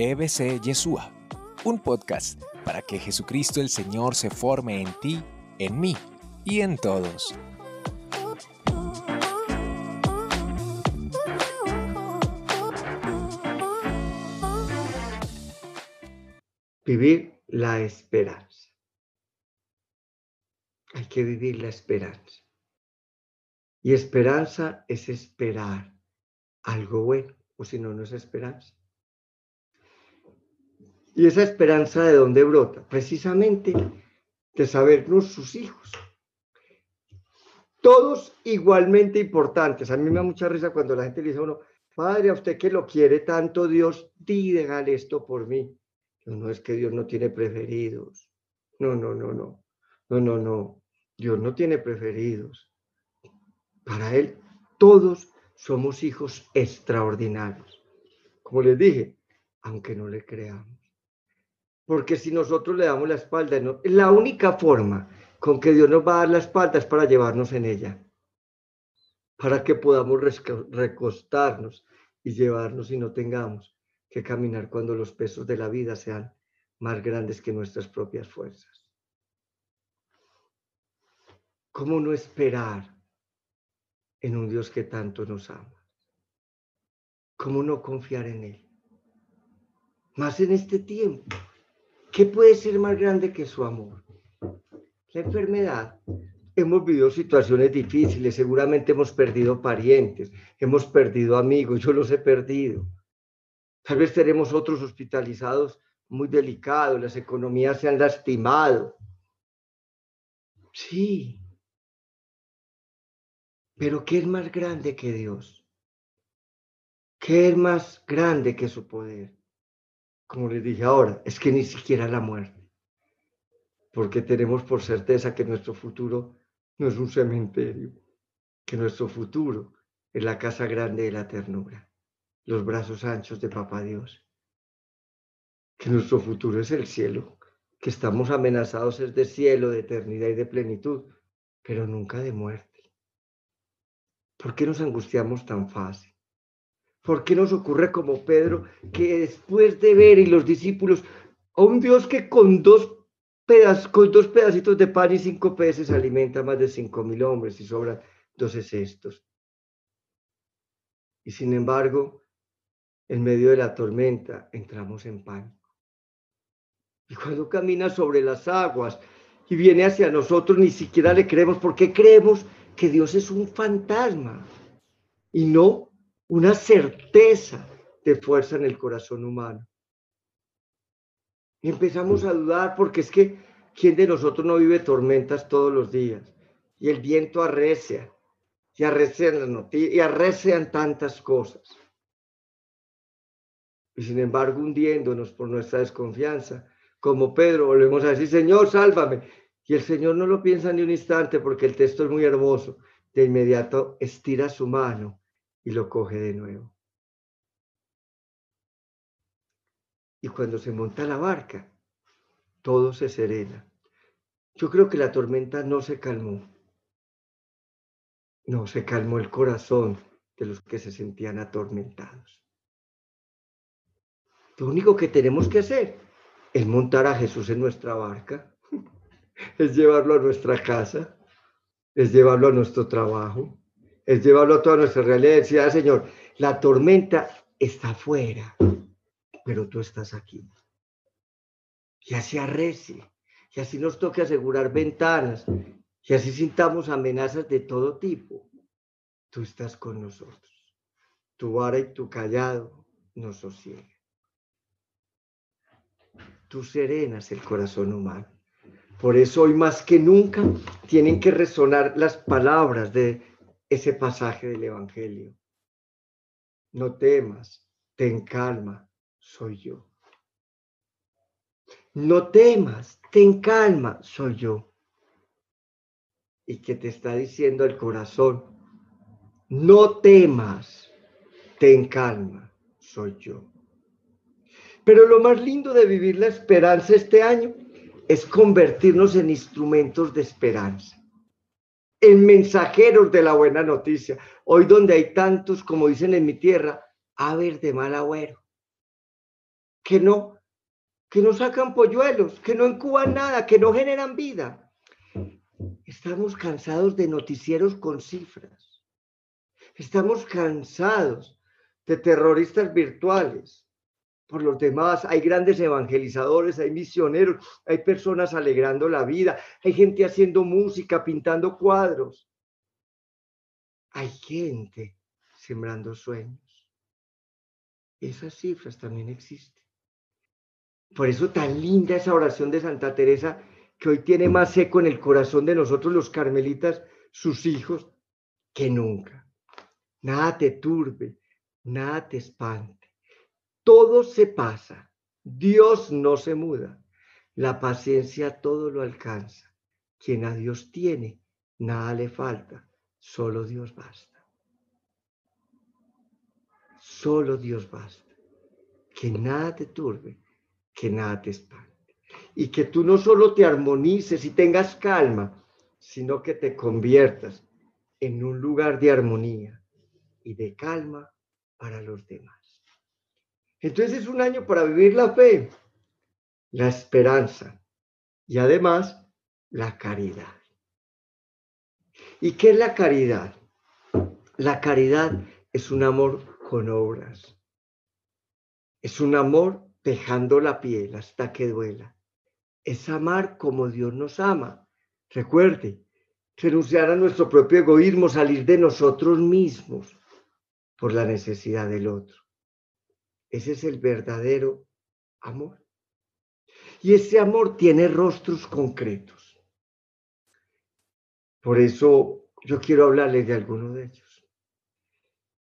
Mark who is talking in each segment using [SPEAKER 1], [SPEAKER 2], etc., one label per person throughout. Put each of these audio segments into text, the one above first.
[SPEAKER 1] EBC Yeshua, un podcast para que Jesucristo el Señor se forme en ti, en mí y en todos.
[SPEAKER 2] Vivir la esperanza. Hay que vivir la esperanza. Y esperanza es esperar algo bueno, o si no, no es esperanza. Y esa esperanza de dónde brota? Precisamente de sabernos sus hijos. Todos igualmente importantes. A mí me da mucha risa cuando la gente le dice a uno, Padre, a usted que lo quiere tanto Dios, dígale esto por mí. No, no es que Dios no tiene preferidos. No, no, no, no. No, no, no. Dios no tiene preferidos. Para Él, todos somos hijos extraordinarios. Como les dije, aunque no le creamos. Porque si nosotros le damos la espalda, la única forma con que Dios nos va a dar la espalda es para llevarnos en ella, para que podamos recostarnos y llevarnos y no tengamos que caminar cuando los pesos de la vida sean más grandes que nuestras propias fuerzas. ¿Cómo no esperar en un Dios que tanto nos ama? ¿Cómo no confiar en Él? Más en este tiempo ¿Qué puede ser más grande que su amor? La enfermedad. Hemos vivido situaciones difíciles, seguramente hemos perdido parientes, hemos perdido amigos, yo los he perdido. Tal vez tenemos otros hospitalizados muy delicados, las economías se han lastimado. Sí. Pero ¿qué es más grande que Dios? ¿Qué es más grande que su poder? Como les dije ahora, es que ni siquiera la muerte, porque tenemos por certeza que nuestro futuro no es un cementerio, que nuestro futuro es la casa grande de la ternura, los brazos anchos de Papá Dios, que nuestro futuro es el cielo, que estamos amenazados es de cielo, de eternidad y de plenitud, pero nunca de muerte. ¿Por qué nos angustiamos tan fácil? ¿Por qué nos ocurre como Pedro que después de ver y los discípulos a un Dios que con dos, con dos pedacitos de pan y cinco peces alimenta más de cinco mil hombres y sobran doce cestos? Y sin embargo, en medio de la tormenta entramos en pánico. Y cuando camina sobre las aguas y viene hacia nosotros, ni siquiera le creemos porque creemos que Dios es un fantasma y no una certeza de fuerza en el corazón humano. Empezamos a dudar porque es que ¿quién de nosotros no vive tormentas todos los días? Y el viento arrecia, y arrecian las noticias, y arrecian tantas cosas. Y sin embargo, hundiéndonos por nuestra desconfianza, como Pedro, volvemos a decir, Señor, sálvame. Y el Señor no lo piensa ni un instante porque el texto es muy hermoso. De inmediato estira su mano y lo coge de nuevo. Y cuando se monta la barca, todo se serena. Yo creo que la tormenta no se calmó. No, se calmó el corazón de los que se sentían atormentados. Lo único que tenemos que hacer es montar a Jesús en nuestra barca, es llevarlo a nuestra casa, es llevarlo a nuestro trabajo, es llevarlo a toda nuestra realidad y decir, ah, Señor, la tormenta está afuera, pero tú estás aquí. Y así arrece, y así nos toque asegurar ventanas, y así sintamos amenazas de todo tipo. Tú estás con nosotros. Tu vara y tu callado nos sosiegan. Tú serenas el corazón humano. Por eso hoy más que nunca tienen que resonar las palabras de ese pasaje del Evangelio. No temas, ten calma, soy yo. No temas, ten calma, soy yo. Y que te está diciendo el corazón, no temas, ten calma, soy yo. Pero lo más lindo de vivir la esperanza este año es convertirnos en instrumentos de esperanza en mensajeros de la buena noticia. Hoy donde hay tantos, como dicen en mi tierra, haber de mal agüero. que no, que no sacan polluelos, que no incuban nada, que no generan vida. Estamos cansados de noticieros con cifras. Estamos cansados de terroristas virtuales. Por los demás, hay grandes evangelizadores, hay misioneros, hay personas alegrando la vida, hay gente haciendo música, pintando cuadros. Hay gente sembrando sueños. Esas cifras también existen. Por eso tan linda esa oración de Santa Teresa que hoy tiene más eco en el corazón de nosotros los carmelitas, sus hijos, que nunca. Nada te turbe, nada te espante. Todo se pasa. Dios no se muda. La paciencia todo lo alcanza. Quien a Dios tiene, nada le falta. Solo Dios basta. Solo Dios basta. Que nada te turbe, que nada te espante. Y que tú no solo te armonices y tengas calma, sino que te conviertas en un lugar de armonía y de calma para los demás. Entonces es un año para vivir la fe, la esperanza y además la caridad. ¿Y qué es la caridad? La caridad es un amor con obras. Es un amor dejando la piel hasta que duela. Es amar como Dios nos ama. Recuerde, renunciar a nuestro propio egoísmo, salir de nosotros mismos por la necesidad del otro. Ese es el verdadero amor. Y ese amor tiene rostros concretos. Por eso yo quiero hablarles de alguno de ellos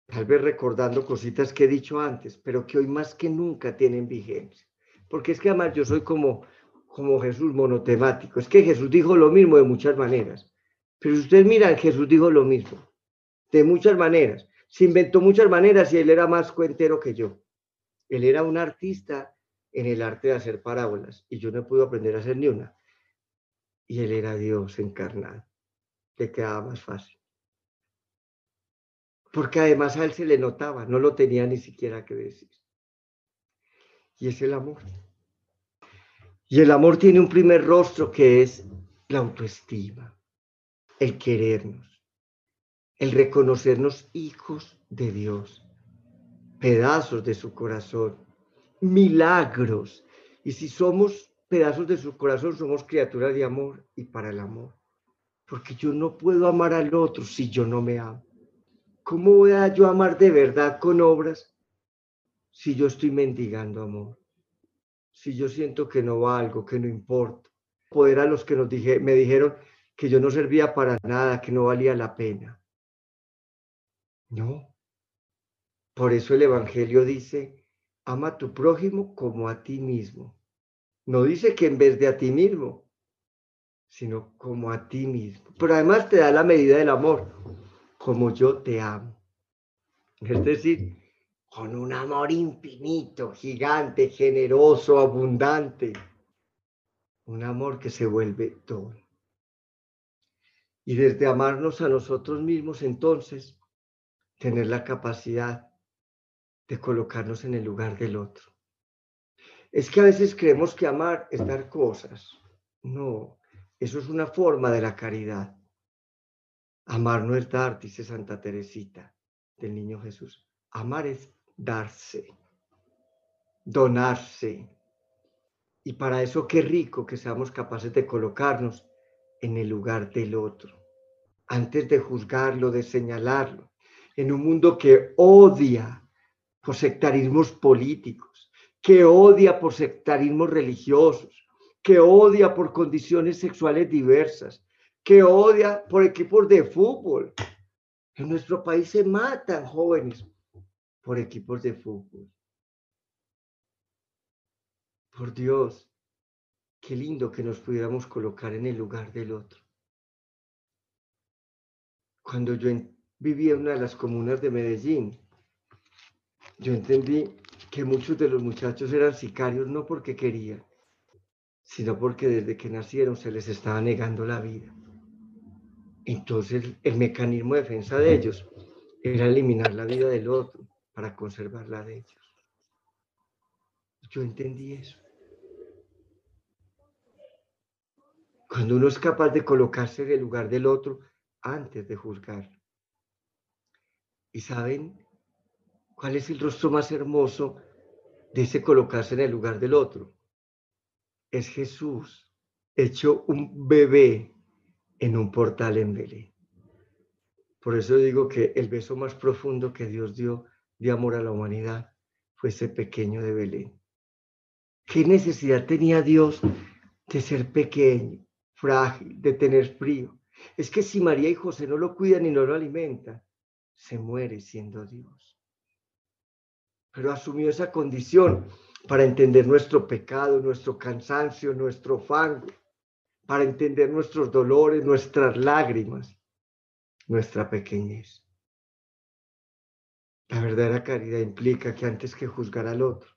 [SPEAKER 2] tal vez recordando cositas que he dicho antes, pero que hoy más que nunca tienen vigencia. Porque es que además yo soy como, como Jesús monotemático. Es que Jesús dijo lo mismo de muchas maneras. Pero si ustedes miran, Jesús dijo lo mismo, de muchas maneras. Se inventó muchas maneras y él era más cuentero que yo. Él era un artista en el arte de hacer parábolas y yo no pude aprender a hacer ni una. Y él era Dios encarnado. Le quedaba más fácil porque además a él se le notaba, no lo tenía ni siquiera que decir. Y es el amor. Y el amor tiene un primer rostro que es la autoestima, el querernos, el reconocernos hijos de Dios, pedazos de su corazón, milagros. Y si somos pedazos de su corazón, somos criaturas de amor y para el amor. Porque yo no puedo amar al otro si yo no me amo. ¿Cómo voy a yo amar de verdad con obras si yo estoy mendigando amor? Si yo siento que no valgo, que no importa. Poder a los que me dijeron que yo no servía para nada, que no valía la pena. No. Por eso el Evangelio dice, ama a tu prójimo como a ti mismo. No dice que en vez de a ti mismo, sino como a ti mismo. Pero además te da la medida del amor como yo te amo. Es decir, con un amor infinito, gigante, generoso, abundante. Un amor que se vuelve todo. Y desde amarnos a nosotros mismos, entonces, tener la capacidad de colocarnos en el lugar del otro. Es que a veces creemos que amar es dar cosas. No, eso es una forma de la caridad. Amar no es dar, dice Santa Teresita del Niño Jesús. Amar es darse, donarse. Y para eso qué rico que seamos capaces de colocarnos en el lugar del otro, antes de juzgarlo, de señalarlo, en un mundo que odia por sectarismos políticos, que odia por sectarismos religiosos, que odia por condiciones sexuales diversas, que odia por equipos de fútbol. En nuestro país se matan jóvenes por equipos de fútbol. Por Dios, qué lindo que nos pudiéramos colocar en el lugar del otro. Cuando yo vivía en una de las comunas de Medellín, yo entendí que muchos de los muchachos eran sicarios no porque querían, sino porque desde que nacieron se les estaba negando la vida. Entonces, el mecanismo de defensa de ellos era eliminar la vida del otro para conservar la de ellos. Yo entendí eso. Cuando uno es capaz de colocarse en el lugar del otro antes de juzgar. ¿Y saben cuál es el rostro más hermoso de ese colocarse en el lugar del otro? Es Jesús hecho un bebé en un portal en Belén. Por eso digo que el beso más profundo que Dios dio de amor a la humanidad fue ese pequeño de Belén. ¿Qué necesidad tenía Dios de ser pequeño, frágil, de tener frío? Es que si María y José no lo cuidan y no lo alimentan, se muere siendo Dios. Pero asumió esa condición para entender nuestro pecado, nuestro cansancio, nuestro fango, para entender nuestros dolores, nuestras lágrimas, nuestra pequeñez. La verdadera caridad implica que antes que juzgar al otro,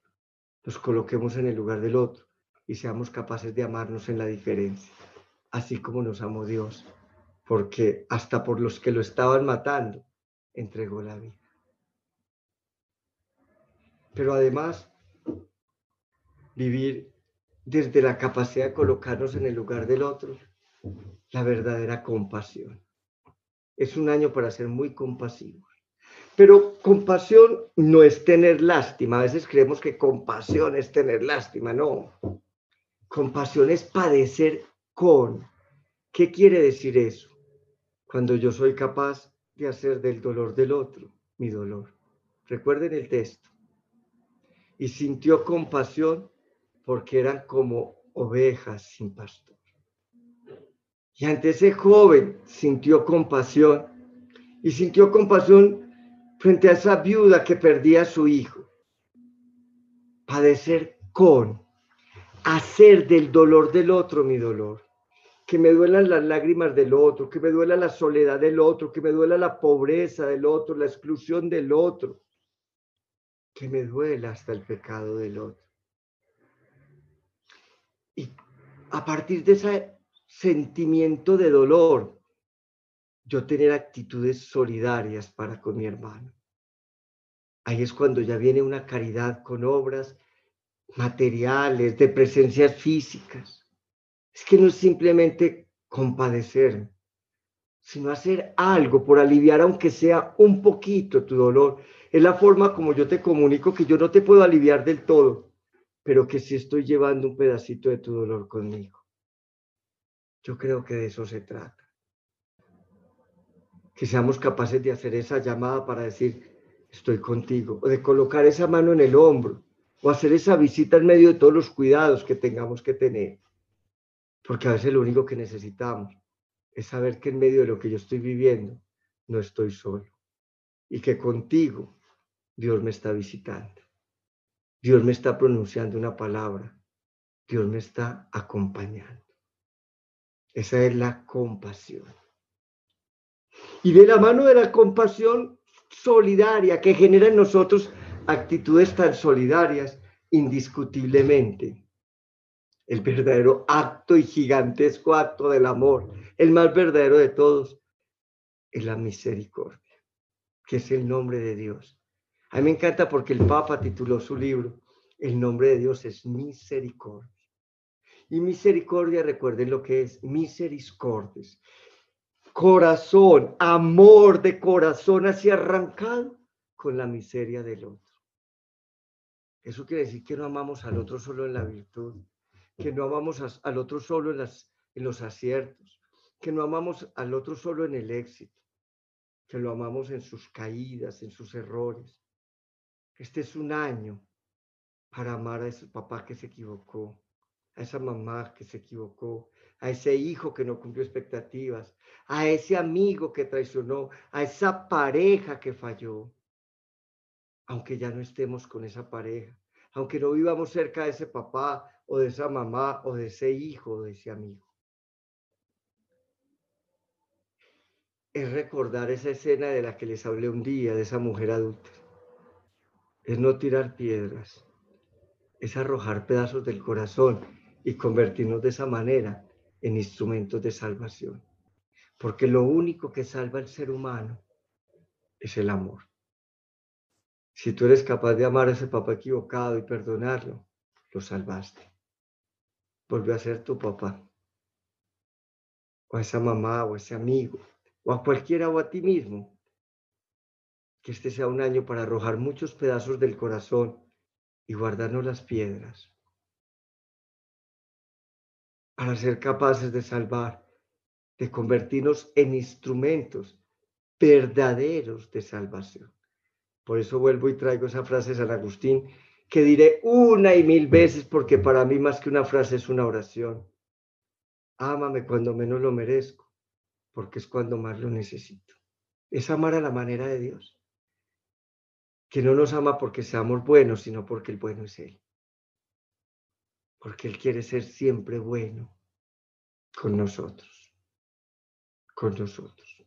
[SPEAKER 2] nos coloquemos en el lugar del otro y seamos capaces de amarnos en la diferencia, así como nos amó Dios, porque hasta por los que lo estaban matando, entregó la vida. Pero además, vivir desde la capacidad de colocarnos en el lugar del otro, la verdadera compasión. Es un año para ser muy compasivos. Pero compasión no es tener lástima. A veces creemos que compasión es tener lástima. No. Compasión es padecer con. ¿Qué quiere decir eso? Cuando yo soy capaz de hacer del dolor del otro mi dolor. Recuerden el texto. Y sintió compasión porque eran como ovejas sin pastor. Y ante ese joven sintió compasión y sintió compasión frente a esa viuda que perdía a su hijo. Padecer con, hacer del dolor del otro mi dolor. Que me duelan las lágrimas del otro, que me duela la soledad del otro, que me duela la pobreza del otro, la exclusión del otro, que me duela hasta el pecado del otro. Y a partir de ese sentimiento de dolor, yo tener actitudes solidarias para con mi hermano. Ahí es cuando ya viene una caridad con obras materiales, de presencias físicas. Es que no es simplemente compadecer, sino hacer algo por aliviar, aunque sea un poquito tu dolor. Es la forma como yo te comunico que yo no te puedo aliviar del todo, pero que sí estoy llevando un pedacito de tu dolor conmigo. Yo creo que de eso se trata que seamos capaces de hacer esa llamada para decir, estoy contigo, o de colocar esa mano en el hombro, o hacer esa visita en medio de todos los cuidados que tengamos que tener. Porque a veces lo único que necesitamos es saber que en medio de lo que yo estoy viviendo, no estoy solo. Y que contigo Dios me está visitando. Dios me está pronunciando una palabra. Dios me está acompañando. Esa es la compasión y de la mano de la compasión solidaria que genera en nosotros actitudes tan solidarias, indiscutiblemente. El verdadero acto y gigantesco acto del amor, el más verdadero de todos, es la misericordia, que es el nombre de Dios. A mí me encanta porque el Papa tituló su libro, El nombre de Dios es misericordia. Y misericordia, recuerden lo que es misericordia corazón, amor de corazón así arrancado con la miseria del otro. Eso quiere decir que no amamos al otro solo en la virtud, que no amamos al otro solo en, las, en los aciertos, que no amamos al otro solo en el éxito, que lo amamos en sus caídas, en sus errores. Este es un año para amar a ese papá que se equivocó, a esa mamá que se equivocó, a ese hijo que no cumplió expectativas, a ese amigo que traicionó, a esa pareja que falló. Aunque ya no estemos con esa pareja, aunque no vivamos cerca de ese papá o de esa mamá o de ese hijo o de ese amigo. Es recordar esa escena de la que les hablé un día, de esa mujer adulta. Es no tirar piedras, es arrojar pedazos del corazón y convertirnos de esa manera en instrumentos de salvación. Porque lo único que salva al ser humano es el amor. Si tú eres capaz de amar a ese papá equivocado y perdonarlo, lo salvaste. Volvió a ser tu papá, o a esa mamá, o a ese amigo, o a cualquiera, o a ti mismo. Que este sea un año para arrojar muchos pedazos del corazón y guardarnos las piedras, para ser capaces de salvar, de convertirnos en instrumentos verdaderos de salvación. Por eso vuelvo y traigo esa frase de San Agustín que diré una y mil veces porque para mí más que una frase es una oración. Ámame cuando menos lo merezco, porque es cuando más lo necesito. Es amar a la manera de Dios, que no nos ama porque seamos buenos, sino porque el bueno es Él. Porque Él quiere ser siempre bueno con nosotros, con nosotros.